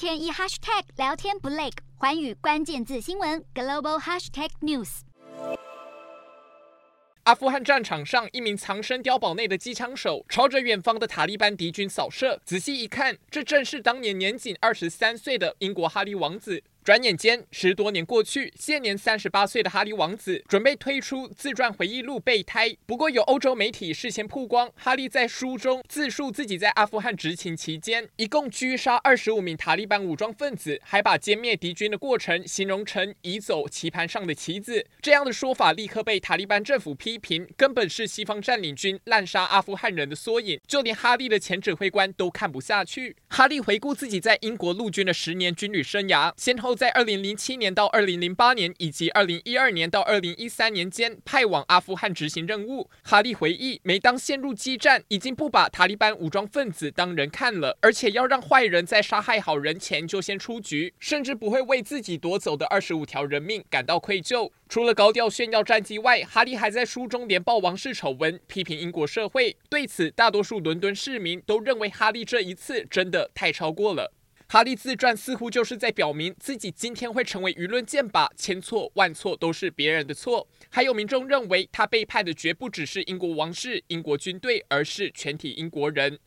天一 hashtag 聊天不累，环宇关键字新闻 global hashtag news。阿富汗战场上，一名藏身碉堡内的机枪手朝着远方的塔利班敌军扫射，仔细一看，这正是当年年仅二十三岁的英国哈利王子。转眼间，十多年过去，现年三十八岁的哈利王子准备推出自传回忆录《备胎》。不过，有欧洲媒体事先曝光，哈利在书中自述自己在阿富汗执勤期间，一共狙杀二十五名塔利班武装分子，还把歼灭敌军的过程形容成移走棋盘上的棋子。这样的说法立刻被塔利班政府批评，根本是西方占领军滥杀阿富汗人的缩影。就连哈利的前指挥官都看不下去。哈利回顾自己在英国陆军的十年军旅生涯，先后。在二零零七年到二零零八年，以及二零一二年到二零一三年间，派往阿富汗执行任务。哈利回忆，每当陷入激战，已经不把塔利班武装分子当人看了，而且要让坏人在杀害好人前就先出局，甚至不会为自己夺走的二十五条人命感到愧疚。除了高调炫耀战绩外，哈利还在书中连爆王室丑闻，批评英国社会。对此，大多数伦敦市民都认为哈利这一次真的太超过了。哈利自传似乎就是在表明自己今天会成为舆论箭靶，千错万错都是别人的错。还有民众认为他背叛的绝不只是英国王室、英国军队，而是全体英国人。